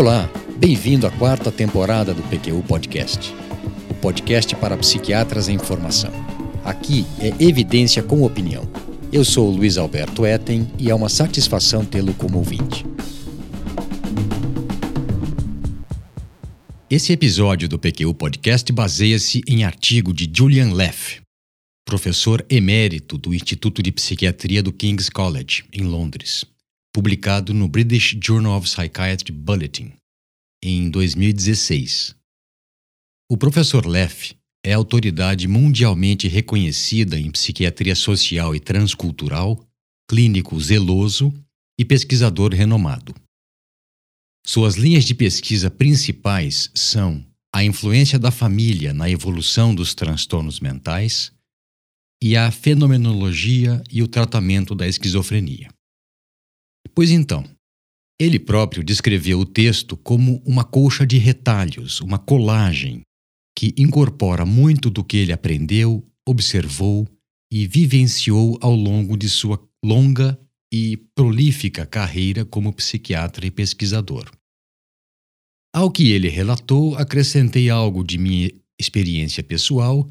Olá, bem-vindo à quarta temporada do PQU Podcast, o podcast para psiquiatras em formação. Aqui é evidência com opinião. Eu sou o Luiz Alberto Etten e é uma satisfação tê-lo como ouvinte. Esse episódio do PQU Podcast baseia-se em artigo de Julian Leff, professor emérito do Instituto de Psiquiatria do King's College, em Londres, publicado no British Journal of Psychiatry Bulletin, em 2016. O professor Leff é autoridade mundialmente reconhecida em psiquiatria social e transcultural, clínico zeloso e pesquisador renomado. Suas linhas de pesquisa principais são a influência da família na evolução dos transtornos mentais e a fenomenologia e o tratamento da esquizofrenia. Pois então, ele próprio descreveu o texto como uma colcha de retalhos, uma colagem, que incorpora muito do que ele aprendeu, observou e vivenciou ao longo de sua longa e prolífica carreira como psiquiatra e pesquisador. Ao que ele relatou, acrescentei algo de minha experiência pessoal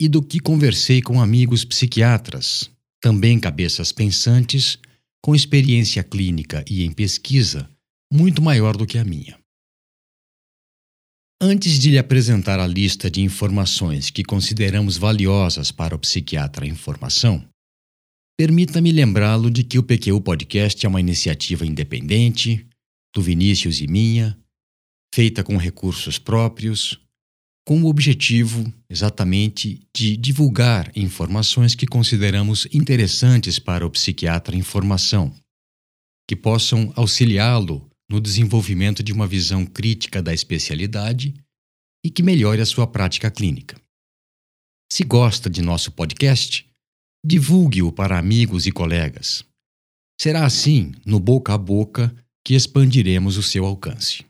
e do que conversei com amigos psiquiatras, também cabeças pensantes, com experiência clínica e em pesquisa muito maior do que a minha. Antes de lhe apresentar a lista de informações que consideramos valiosas para o psiquiatra em formação, permita-me lembrá-lo de que o PQ Podcast é uma iniciativa independente, do Vinícius e minha, feita com recursos próprios, com o objetivo exatamente de divulgar informações que consideramos interessantes para o psiquiatra em formação, que possam auxiliá-lo no desenvolvimento de uma visão crítica da especialidade e que melhore a sua prática clínica. Se gosta de nosso podcast, divulgue-o para amigos e colegas. Será assim, no boca a boca, que expandiremos o seu alcance.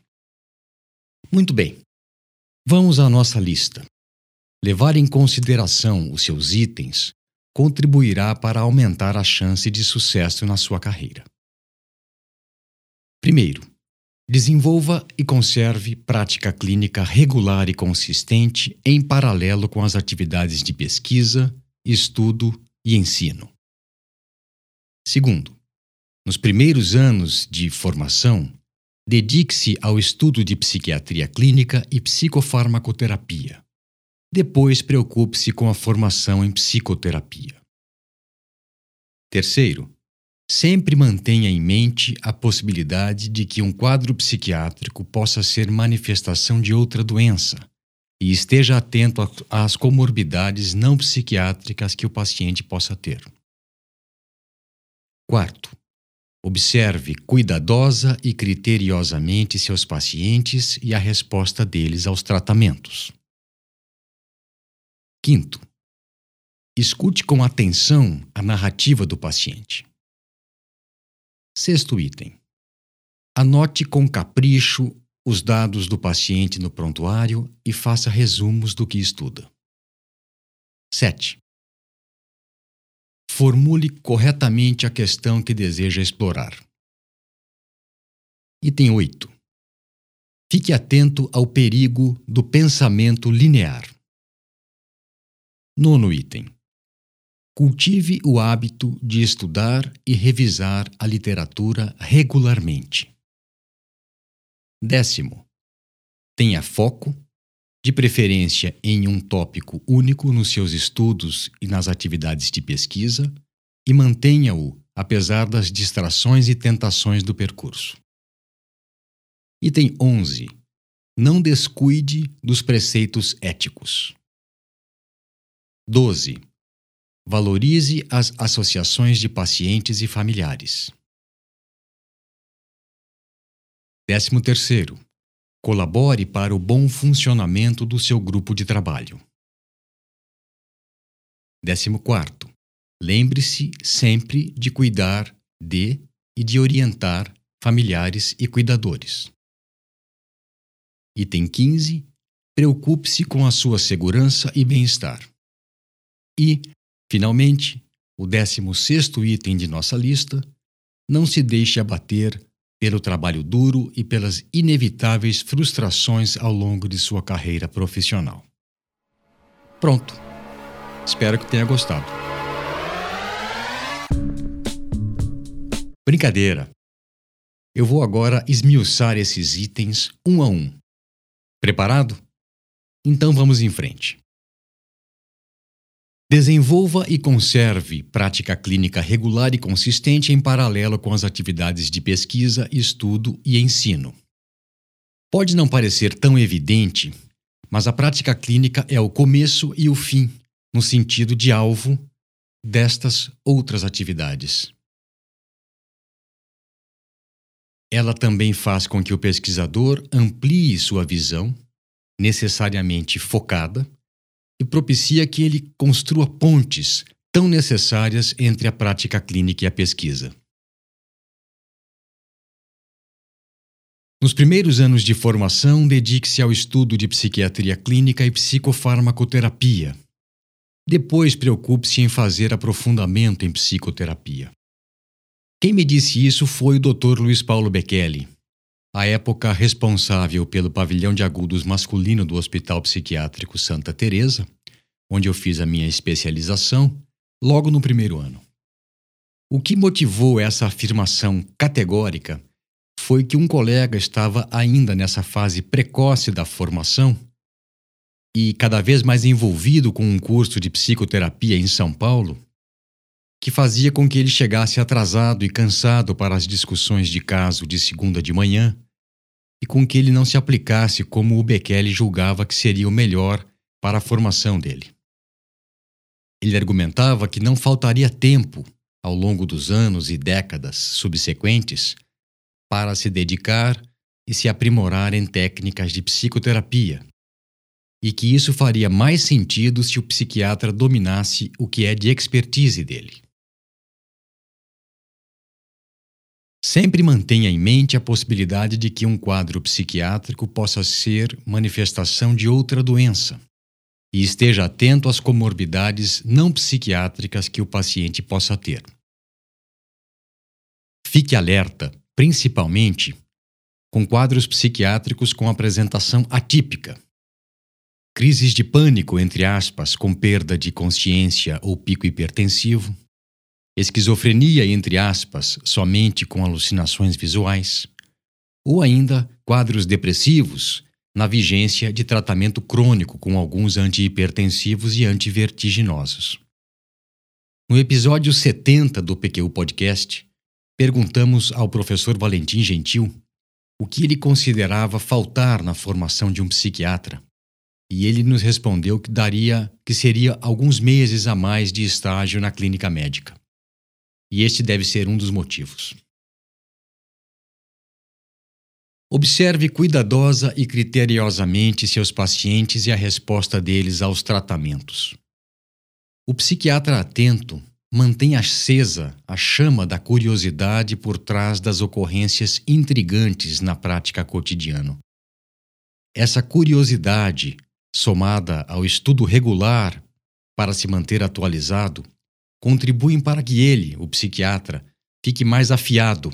Muito bem. Vamos à nossa lista. Levar em consideração os seus itens contribuirá para aumentar a chance de sucesso na sua carreira. Primeiro, desenvolva e conserve prática clínica regular e consistente em paralelo com as atividades de pesquisa, estudo e ensino. Segundo, nos primeiros anos de formação, Dedique-se ao estudo de psiquiatria clínica e psicofarmacoterapia. Depois, preocupe-se com a formação em psicoterapia. Terceiro, sempre mantenha em mente a possibilidade de que um quadro psiquiátrico possa ser manifestação de outra doença e esteja atento às comorbidades não psiquiátricas que o paciente possa ter. Quarto, Observe cuidadosa e criteriosamente seus pacientes e a resposta deles aos tratamentos. Quinto, escute com atenção a narrativa do paciente. Sexto item. Anote com capricho os dados do paciente no prontuário e faça resumos do que estuda. 7. Formule corretamente a questão que deseja explorar. Item 8. Fique atento ao perigo do pensamento linear. Nono item. Cultive o hábito de estudar e revisar a literatura regularmente. Décimo. Tenha foco de preferência em um tópico único nos seus estudos e nas atividades de pesquisa, e mantenha-o apesar das distrações e tentações do percurso. Item 11. Não descuide dos preceitos éticos. 12. Valorize as associações de pacientes e familiares. 13 terceiro Colabore para o bom funcionamento do seu grupo de trabalho. 14. Lembre-se sempre de cuidar de e de orientar familiares e cuidadores. Item 15. Preocupe-se com a sua segurança e bem-estar. E, finalmente, o 16 item de nossa lista: não se deixe abater pelo trabalho duro e pelas inevitáveis frustrações ao longo de sua carreira profissional. Pronto. Espero que tenha gostado. Brincadeira. Eu vou agora esmiuçar esses itens um a um. Preparado? Então vamos em frente. Desenvolva e conserve prática clínica regular e consistente em paralelo com as atividades de pesquisa, estudo e ensino. Pode não parecer tão evidente, mas a prática clínica é o começo e o fim, no sentido de alvo, destas outras atividades. Ela também faz com que o pesquisador amplie sua visão, necessariamente focada, e propicia que ele construa pontes tão necessárias entre a prática clínica e a pesquisa. Nos primeiros anos de formação, dedique-se ao estudo de psiquiatria clínica e psicofarmacoterapia. Depois, preocupe-se em fazer aprofundamento em psicoterapia. Quem me disse isso foi o Dr. Luiz Paulo Bekele, à época responsável pelo pavilhão de agudos masculino do Hospital Psiquiátrico Santa Teresa, onde eu fiz a minha especialização, logo no primeiro ano. O que motivou essa afirmação categórica foi que um colega estava ainda nessa fase precoce da formação e cada vez mais envolvido com um curso de psicoterapia em São Paulo, que fazia com que ele chegasse atrasado e cansado para as discussões de caso de segunda de manhã e com que ele não se aplicasse como o Bekele julgava que seria o melhor para a formação dele. Ele argumentava que não faltaria tempo, ao longo dos anos e décadas subsequentes, para se dedicar e se aprimorar em técnicas de psicoterapia, e que isso faria mais sentido se o psiquiatra dominasse o que é de expertise dele. Sempre mantenha em mente a possibilidade de que um quadro psiquiátrico possa ser manifestação de outra doença, e esteja atento às comorbidades não psiquiátricas que o paciente possa ter. Fique alerta, principalmente, com quadros psiquiátricos com apresentação atípica. Crises de pânico, entre aspas, com perda de consciência ou pico hipertensivo. Esquizofrenia, entre aspas, somente com alucinações visuais. Ou ainda quadros depressivos, na vigência de tratamento crônico com alguns antihipertensivos e antivertiginosos. No episódio 70 do PQ Podcast, perguntamos ao professor Valentim Gentil o que ele considerava faltar na formação de um psiquiatra. E ele nos respondeu que daria que seria alguns meses a mais de estágio na clínica médica. E este deve ser um dos motivos. Observe cuidadosa e criteriosamente seus pacientes e a resposta deles aos tratamentos. O psiquiatra atento mantém acesa a chama da curiosidade por trás das ocorrências intrigantes na prática cotidiana. Essa curiosidade, somada ao estudo regular para se manter atualizado, contribuem para que ele, o psiquiatra, fique mais afiado,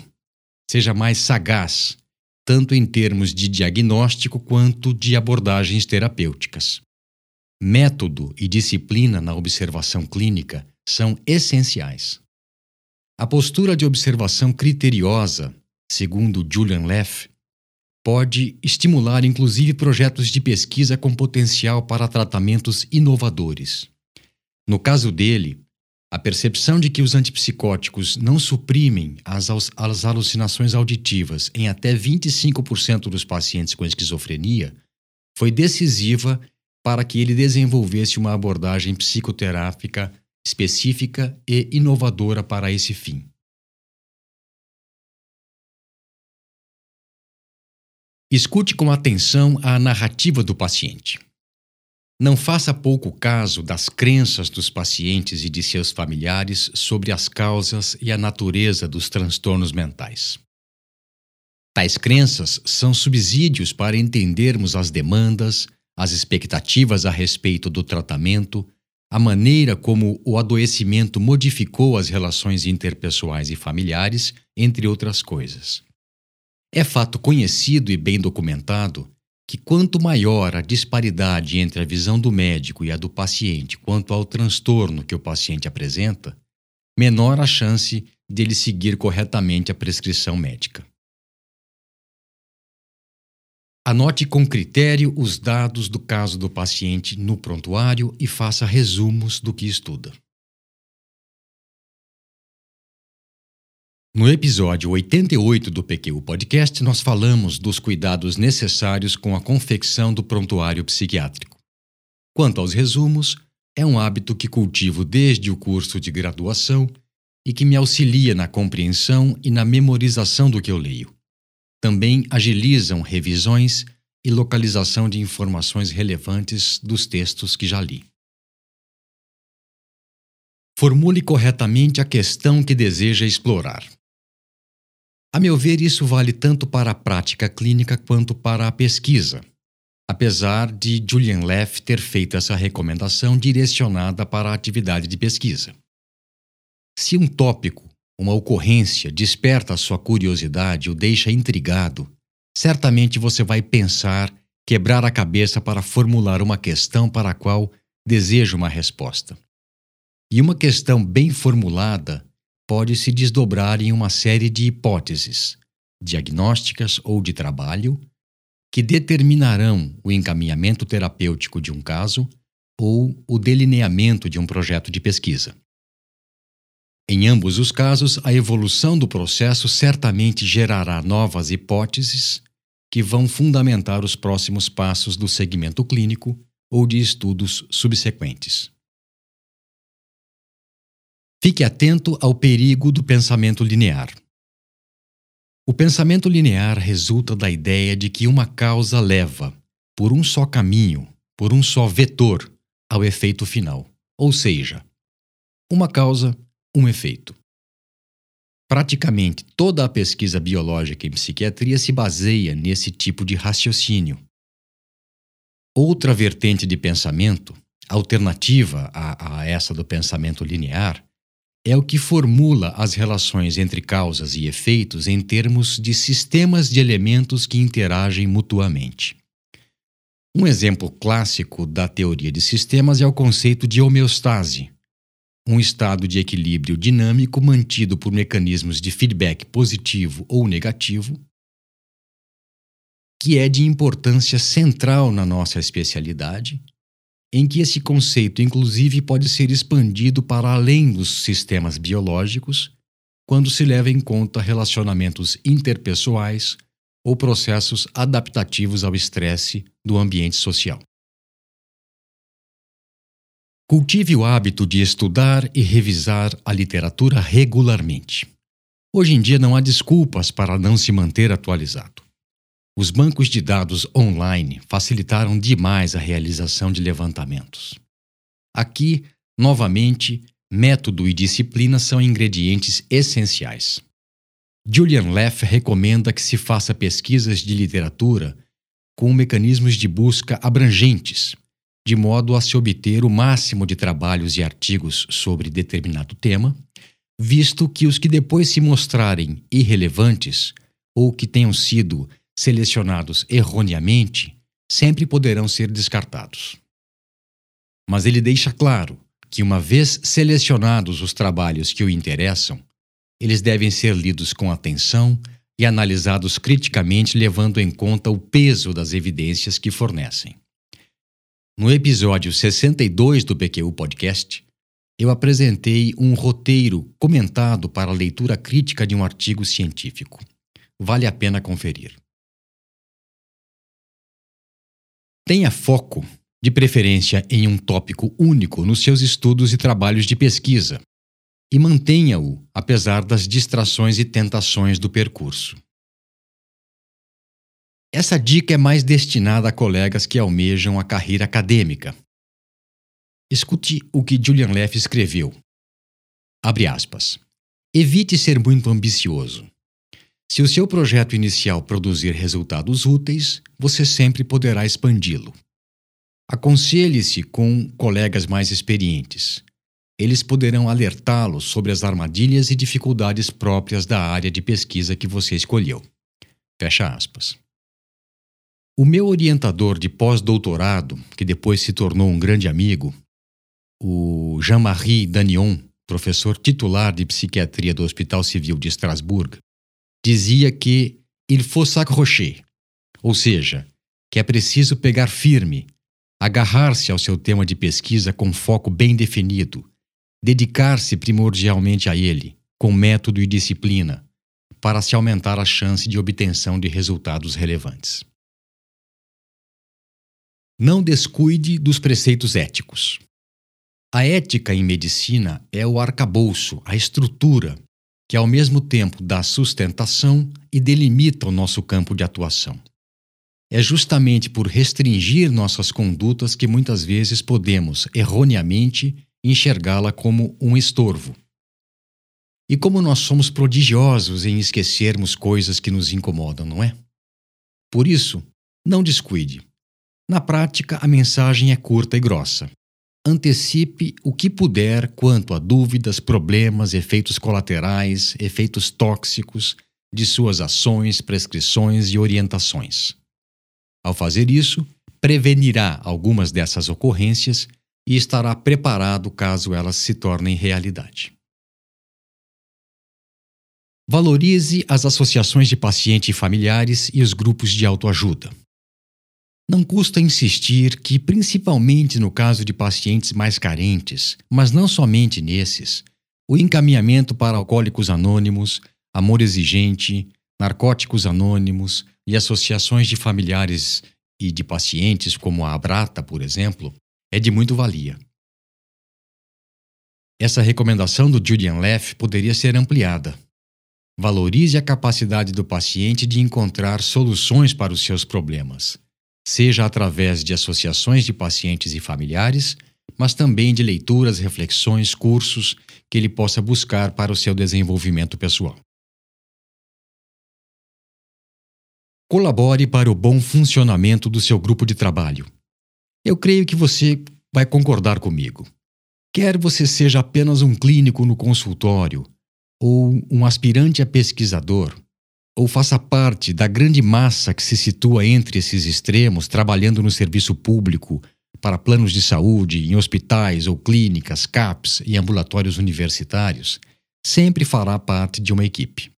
seja mais sagaz tanto em termos de diagnóstico quanto de abordagens terapêuticas. Método e disciplina na observação clínica são essenciais. A postura de observação criteriosa, segundo Julian Leff, pode estimular inclusive projetos de pesquisa com potencial para tratamentos inovadores. No caso dele, a percepção de que os antipsicóticos não suprimem as, as alucinações auditivas em até 25% dos pacientes com esquizofrenia foi decisiva para que ele desenvolvesse uma abordagem psicoterápica específica e inovadora para esse fim. Escute com atenção a narrativa do paciente. Não faça pouco caso das crenças dos pacientes e de seus familiares sobre as causas e a natureza dos transtornos mentais. Tais crenças são subsídios para entendermos as demandas, as expectativas a respeito do tratamento, a maneira como o adoecimento modificou as relações interpessoais e familiares, entre outras coisas. É fato conhecido e bem documentado que quanto maior a disparidade entre a visão do médico e a do paciente quanto ao transtorno que o paciente apresenta, menor a chance dele seguir corretamente a prescrição médica. Anote com critério os dados do caso do paciente no prontuário e faça resumos do que estuda. No episódio 88 do PQ Podcast, nós falamos dos cuidados necessários com a confecção do prontuário psiquiátrico. Quanto aos resumos, é um hábito que cultivo desde o curso de graduação e que me auxilia na compreensão e na memorização do que eu leio. Também agilizam revisões e localização de informações relevantes dos textos que já li. Formule corretamente a questão que deseja explorar. A meu ver, isso vale tanto para a prática clínica quanto para a pesquisa, apesar de Julian Leff ter feito essa recomendação direcionada para a atividade de pesquisa. Se um tópico, uma ocorrência, desperta a sua curiosidade o deixa intrigado, certamente você vai pensar, quebrar a cabeça para formular uma questão para a qual deseja uma resposta. E uma questão bem formulada pode se desdobrar em uma série de hipóteses, diagnósticas ou de trabalho, que determinarão o encaminhamento terapêutico de um caso ou o delineamento de um projeto de pesquisa. Em ambos os casos, a evolução do processo certamente gerará novas hipóteses que vão fundamentar os próximos passos do segmento clínico ou de estudos subsequentes. Fique atento ao perigo do pensamento linear. O pensamento linear resulta da ideia de que uma causa leva, por um só caminho, por um só vetor, ao efeito final, ou seja, uma causa um efeito. Praticamente toda a pesquisa biológica em psiquiatria se baseia nesse tipo de raciocínio. Outra vertente de pensamento, alternativa a, a essa do pensamento linear, é o que formula as relações entre causas e efeitos em termos de sistemas de elementos que interagem mutuamente. Um exemplo clássico da teoria de sistemas é o conceito de homeostase, um estado de equilíbrio dinâmico mantido por mecanismos de feedback positivo ou negativo, que é de importância central na nossa especialidade, em que esse conceito, inclusive, pode ser expandido para além dos sistemas biológicos, quando se leva em conta relacionamentos interpessoais ou processos adaptativos ao estresse do ambiente social. Cultive o hábito de estudar e revisar a literatura regularmente. Hoje em dia não há desculpas para não se manter atualizado. Os bancos de dados online facilitaram demais a realização de levantamentos. Aqui, novamente, método e disciplina são ingredientes essenciais. Julian Leff recomenda que se faça pesquisas de literatura com mecanismos de busca abrangentes, de modo a se obter o máximo de trabalhos e artigos sobre determinado tema, visto que os que depois se mostrarem irrelevantes ou que tenham sido selecionados erroneamente sempre poderão ser descartados. Mas ele deixa claro que, uma vez selecionados os trabalhos que o interessam, eles devem ser lidos com atenção e analisados criticamente, levando em conta o peso das evidências que fornecem. No episódio 62 do PQU Podcast, eu apresentei um roteiro comentado para a leitura crítica de um artigo científico. Vale a pena conferir. Tenha foco, de preferência em um tópico único nos seus estudos e trabalhos de pesquisa, e mantenha-o apesar das distrações e tentações do percurso. Essa dica é mais destinada a colegas que almejam a carreira acadêmica. Escute o que Julian Leff escreveu. Abre aspas. Evite ser muito ambicioso. Se o seu projeto inicial produzir resultados úteis, você sempre poderá expandi-lo. Aconselhe-se com colegas mais experientes. Eles poderão alertá-lo sobre as armadilhas e dificuldades próprias da área de pesquisa que você escolheu. Fecha aspas. O meu orientador de pós-doutorado, que depois se tornou um grande amigo, o Jean-Marie Danion, professor titular de psiquiatria do Hospital Civil de Estrasburgo, dizia que il faut s'accrocher, ou seja, que é preciso pegar firme, agarrar-se ao seu tema de pesquisa com foco bem definido, dedicar-se primordialmente a ele, com método e disciplina, para se aumentar a chance de obtenção de resultados relevantes. Não descuide dos preceitos éticos. A ética em medicina é o arcabouço, a estrutura, que ao mesmo tempo dá sustentação e delimita o nosso campo de atuação. É justamente por restringir nossas condutas que muitas vezes podemos, erroneamente, enxergá-la como um estorvo. E como nós somos prodigiosos em esquecermos coisas que nos incomodam, não é? Por isso, não descuide. Na prática, a mensagem é curta e grossa. Antecipe o que puder quanto a dúvidas, problemas, efeitos colaterais, efeitos tóxicos de suas ações, prescrições e orientações. Ao fazer isso, prevenirá algumas dessas ocorrências e estará preparado caso elas se tornem realidade. Valorize as associações de paciente e familiares e os grupos de autoajuda. Não custa insistir que, principalmente no caso de pacientes mais carentes, mas não somente nesses, o encaminhamento para alcoólicos anônimos, amor exigente, narcóticos anônimos e associações de familiares e de pacientes, como a Abrata, por exemplo, é de muito valia. Essa recomendação do Julian Leff poderia ser ampliada. Valorize a capacidade do paciente de encontrar soluções para os seus problemas seja através de associações de pacientes e familiares, mas também de leituras, reflexões, cursos que ele possa buscar para o seu desenvolvimento pessoal. Colabore para o bom funcionamento do seu grupo de trabalho. Eu creio que você vai concordar comigo. Quer você seja apenas um clínico no consultório ou um aspirante a pesquisador, ou faça parte da grande massa que se situa entre esses extremos, trabalhando no serviço público, para planos de saúde, em hospitais ou clínicas, CAPs e ambulatórios universitários, sempre fará parte de uma equipe.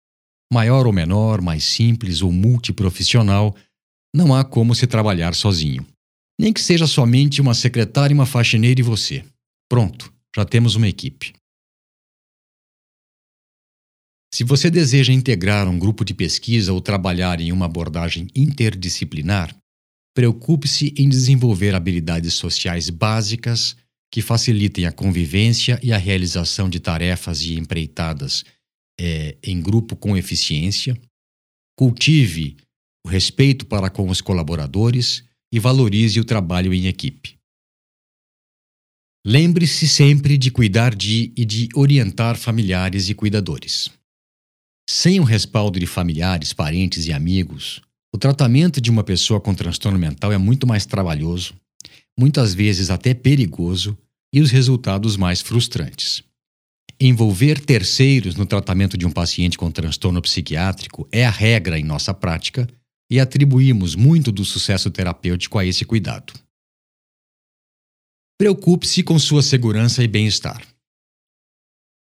Maior ou menor, mais simples ou multiprofissional, não há como se trabalhar sozinho. Nem que seja somente uma secretária, uma faxineira e você. Pronto, já temos uma equipe. Se você deseja integrar um grupo de pesquisa ou trabalhar em uma abordagem interdisciplinar, preocupe-se em desenvolver habilidades sociais básicas que facilitem a convivência e a realização de tarefas e empreitadas é, em grupo com eficiência. Cultive o respeito para com os colaboradores e valorize o trabalho em equipe. Lembre-se sempre de cuidar de e de orientar familiares e cuidadores. Sem o respaldo de familiares, parentes e amigos, o tratamento de uma pessoa com transtorno mental é muito mais trabalhoso, muitas vezes até perigoso, e os resultados mais frustrantes. Envolver terceiros no tratamento de um paciente com transtorno psiquiátrico é a regra em nossa prática e atribuímos muito do sucesso terapêutico a esse cuidado. Preocupe-se com sua segurança e bem-estar.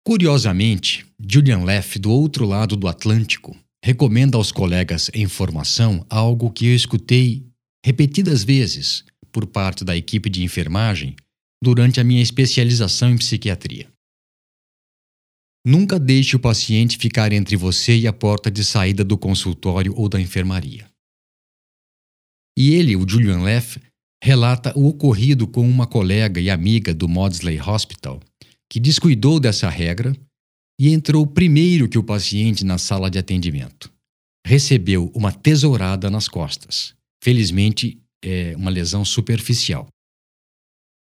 Curiosamente, Julian Leff, do outro lado do Atlântico, recomenda aos colegas em formação algo que eu escutei repetidas vezes por parte da equipe de enfermagem durante a minha especialização em psiquiatria. Nunca deixe o paciente ficar entre você e a porta de saída do consultório ou da enfermaria. E ele, o Julian Leff, relata o ocorrido com uma colega e amiga do Maudsley Hospital que descuidou dessa regra e entrou primeiro que o paciente na sala de atendimento. Recebeu uma tesourada nas costas. Felizmente, é uma lesão superficial.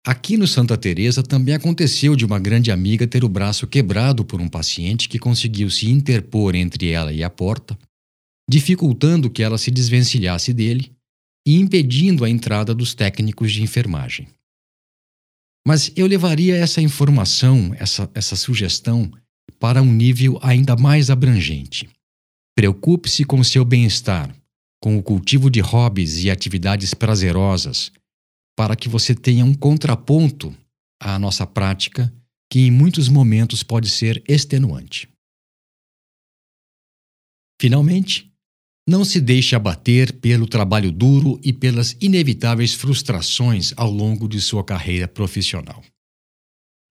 Aqui no Santa Teresa também aconteceu de uma grande amiga ter o braço quebrado por um paciente que conseguiu se interpor entre ela e a porta, dificultando que ela se desvencilhasse dele e impedindo a entrada dos técnicos de enfermagem. Mas eu levaria essa informação, essa, essa sugestão, para um nível ainda mais abrangente. Preocupe-se com seu bem-estar, com o cultivo de hobbies e atividades prazerosas, para que você tenha um contraponto à nossa prática, que em muitos momentos pode ser extenuante. Finalmente, não se deixe abater pelo trabalho duro e pelas inevitáveis frustrações ao longo de sua carreira profissional.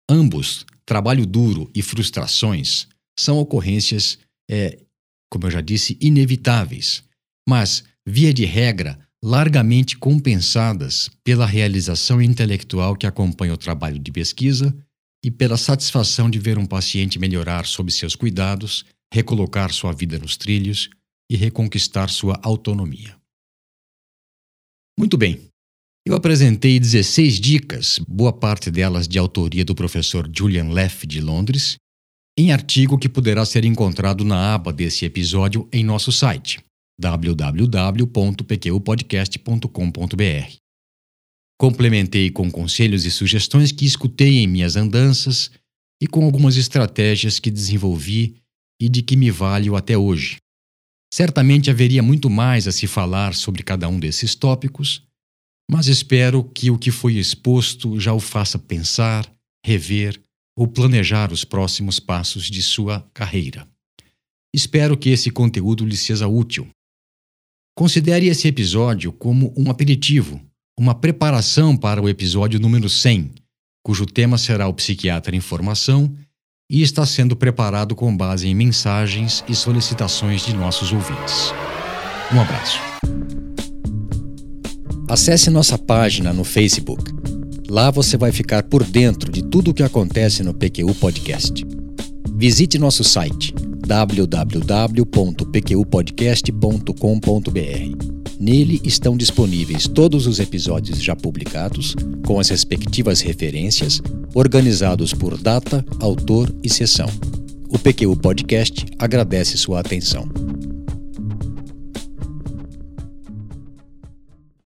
Ambos, trabalho duro e frustrações, são ocorrências, é, como eu já disse, inevitáveis, mas, via de regra, largamente compensadas pela realização intelectual que acompanha o trabalho de pesquisa e pela satisfação de ver um paciente melhorar sob seus cuidados, recolocar sua vida nos trilhos e reconquistar sua autonomia. Muito bem. Eu apresentei 16 dicas, boa parte delas de autoria do professor Julian Leff de Londres, em artigo que poderá ser encontrado na aba desse episódio em nosso site www.pqpodcast.com.br. Complementei com conselhos e sugestões que escutei em minhas andanças e com algumas estratégias que desenvolvi e de que me valho até hoje. Certamente haveria muito mais a se falar sobre cada um desses tópicos, mas espero que o que foi exposto já o faça pensar, rever ou planejar os próximos passos de sua carreira. Espero que esse conteúdo lhe seja útil. Considere esse episódio como um aperitivo, uma preparação para o episódio número 100, cujo tema será o psiquiatra em formação e está sendo preparado com base em mensagens e solicitações de nossos ouvintes. Um abraço. Acesse nossa página no Facebook. Lá você vai ficar por dentro de tudo o que acontece no PQU Podcast. Visite nosso site www.pqpodcast.com.br Nele estão disponíveis todos os episódios já publicados, com as respectivas referências, organizados por data, autor e sessão. O PQ Podcast agradece sua atenção.